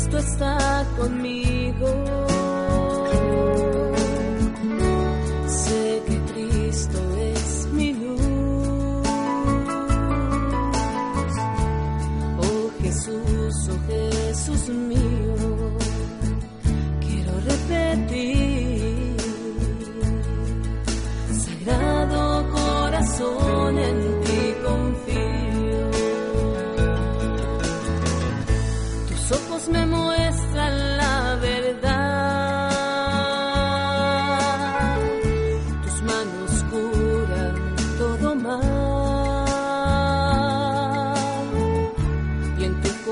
Cristo está conmigo. Sé que Cristo es mi luz. Oh Jesús, oh Jesús mío, quiero repetir. Sagrado corazón en ti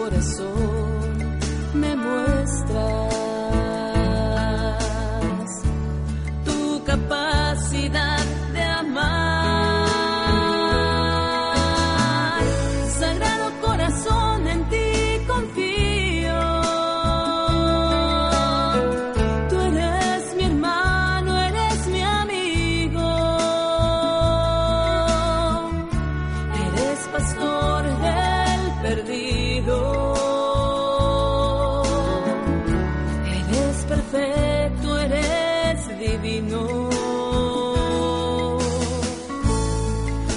corazón me muestras tu capacidad de amar. Sagrado corazón, en ti confío. Tú eres mi hermano, eres mi amigo. Eres pastor del perdido.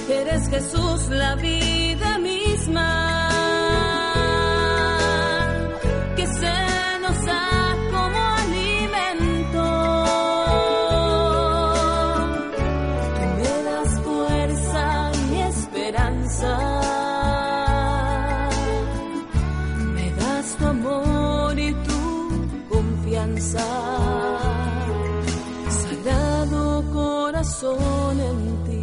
Eres Jesús, la vida misma. Que corazón en ti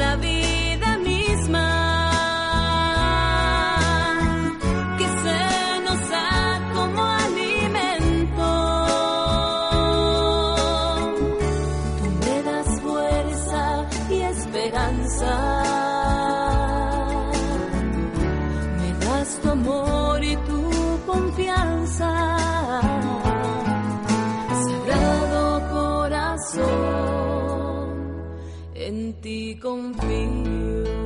la vida misma. Que se nos da como alimento. Tú me das fuerza y esperanza. confío.